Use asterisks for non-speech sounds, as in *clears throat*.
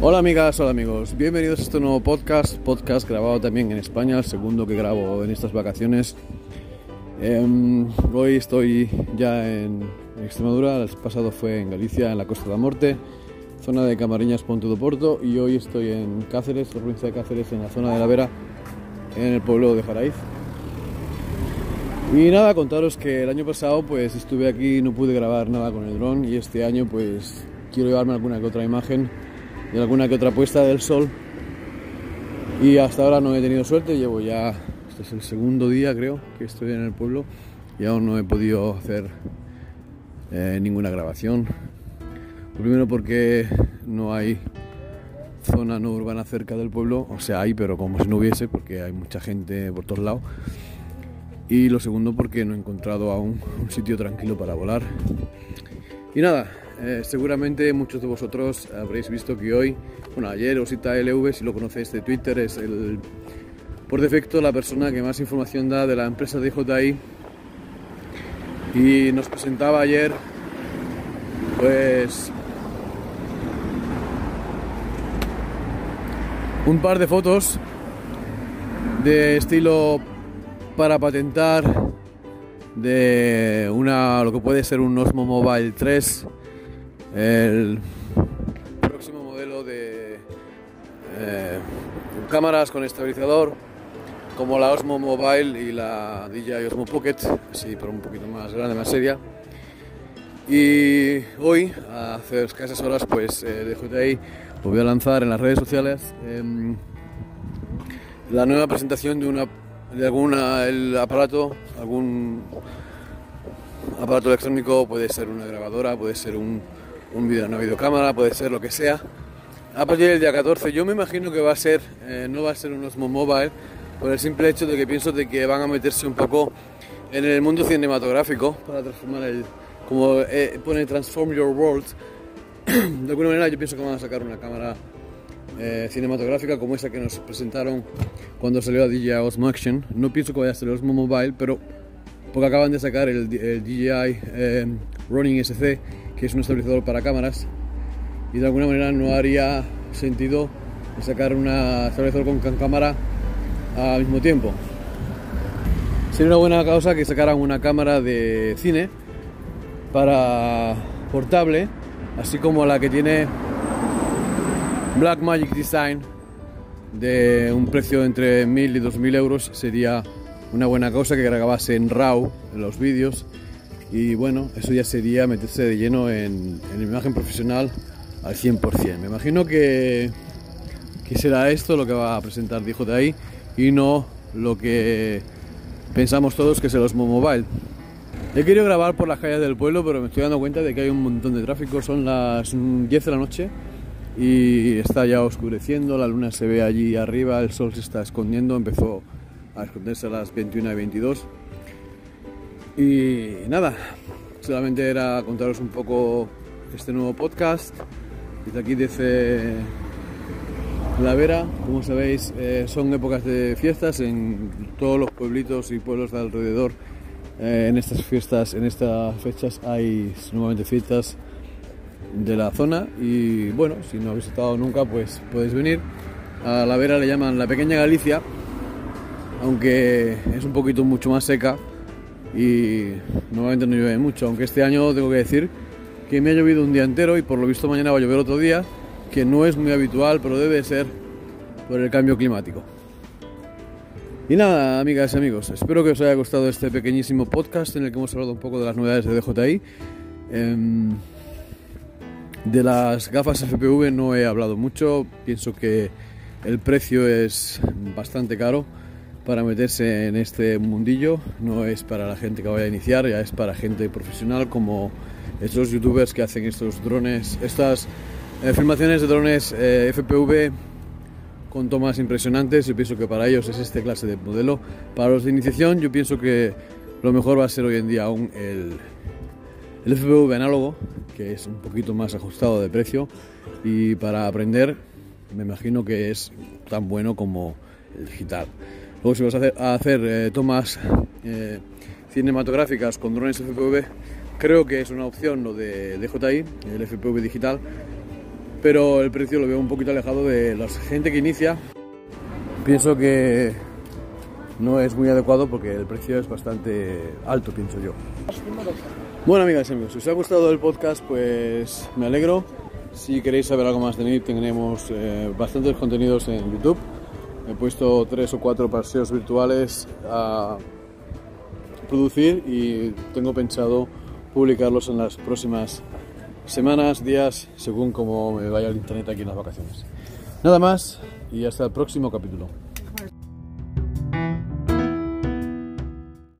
Hola amigas, hola amigos, bienvenidos a este nuevo podcast, podcast grabado también en España, el segundo que grabo en estas vacaciones. Em, hoy estoy ya en Extremadura, el pasado fue en Galicia, en la Costa de la Morte, zona de Camariñas, Ponte do Porto, y hoy estoy en Cáceres, la provincia de Cáceres, en la zona de la Vera, en el pueblo de Jaraíz. Y nada, contaros que el año pasado pues estuve aquí, no pude grabar nada con el dron y este año pues quiero llevarme alguna que otra imagen y alguna que otra puesta del sol. Y hasta ahora no he tenido suerte, llevo ya, este es el segundo día creo que estoy en el pueblo y aún no he podido hacer eh, ninguna grabación. Primero porque no hay zona no urbana cerca del pueblo, o sea hay, pero como si no hubiese, porque hay mucha gente por todos lados. Y lo segundo porque no he encontrado aún un sitio tranquilo para volar. Y nada, eh, seguramente muchos de vosotros habréis visto que hoy, bueno, ayer Osita LV, si lo conocéis de Twitter, es el, por defecto la persona que más información da de la empresa de DJI y nos presentaba ayer, pues, un par de fotos de estilo para patentar de una lo que puede ser un Osmo Mobile 3 el próximo modelo de eh, cámaras con estabilizador como la Osmo Mobile y la DJI Osmo Pocket, así pero un poquito más grande, más seria. Y hoy, hace escasas horas, pues eh, de DJI voy a lanzar en las redes sociales em, la nueva presentación de una de alguna aparato, algún aparato electrónico, puede ser una grabadora, puede ser un, un video, una videocámara, puede ser lo que sea. A partir del día 14 yo me imagino que va a ser, eh, no va a ser un Osmo Mobile, por el simple hecho de que pienso de que van a meterse un poco en el mundo cinematográfico para transformar el, como eh, pone Transform Your World, *clears throat* de alguna manera yo pienso que van a sacar una cámara eh, cinematográfica como esa que nos presentaron cuando salió la DJI Osmo Action. No pienso que vaya a ser el Osmo Mobile, pero porque acaban de sacar el, DJI Running SC que es un estabilizador para cámaras y de alguna manera no haría sentido sacar un estabilizador con cámara al mismo tiempo. Sería una buena causa que sacaran una cámara de cine para portable, así como la que tiene Black Magic Design de un precio entre 1000 y 2000 euros sería una buena causa que grabase en RAW los vídeos y bueno, eso ya sería meterse de lleno en, en imagen profesional al 100%. Me imagino que, que será esto lo que va a presentar DJI y no lo que pensamos todos que es el Osmo Mobile. He querido grabar por las calles del pueblo, pero me estoy dando cuenta de que hay un montón de tráfico. Son las 10 de la noche y está ya oscureciendo, la luna se ve allí arriba, el sol se está escondiendo, empezó a esconderse a las 21 y 22 y nada, solamente era contaros un poco este nuevo podcast. Desde aquí desde La Vera, como sabéis, eh, son épocas de fiestas en todos los pueblitos y pueblos de alrededor. Eh, en estas fiestas, en estas fechas hay nuevamente fiestas de la zona y bueno, si no habéis estado nunca, pues podéis venir. A La Vera le llaman la pequeña Galicia, aunque es un poquito mucho más seca y normalmente no llueve mucho, aunque este año tengo que decir que me ha llovido un día entero y por lo visto mañana va a llover otro día, que no es muy habitual, pero debe ser por el cambio climático. Y nada, amigas y amigos, espero que os haya gustado este pequeñísimo podcast en el que hemos hablado un poco de las novedades de DJI. Em, de las gafas FPV no he hablado mucho, pienso que el precio es bastante caro para meterse en este mundillo, no es para la gente que vaya a iniciar, ya es para gente profesional como estos youtubers que hacen estos drones, estas eh, filmaciones de drones eh, FPV con tomas impresionantes. Yo pienso que para ellos es este clase de modelo. Para los de iniciación, yo pienso que lo mejor va a ser hoy en día aún el, el FPV análogo, que es un poquito más ajustado de precio. Y para aprender, me imagino que es tan bueno como el digital. Luego si vas a hacer, eh, tomas eh, cinematográficas con drones FPV, creo que es una opción lo de DJI, el FPV digital, pero el precio lo veo un poquito alejado de la gente que inicia. Pienso que no es muy adecuado porque el precio es bastante alto, pienso yo. Bueno, amigas y amigos, si os ha gustado el podcast, pues me alegro. Si queréis saber algo más de mí, tenemos eh, bastantes contenidos en YouTube. He puesto tres o cuatro paseos virtuales a producir y tengo pensado publicarlos en las próximas semanas, días, según como me vaya el internet aquí en las vacaciones. Nada más y hasta el próximo capítulo.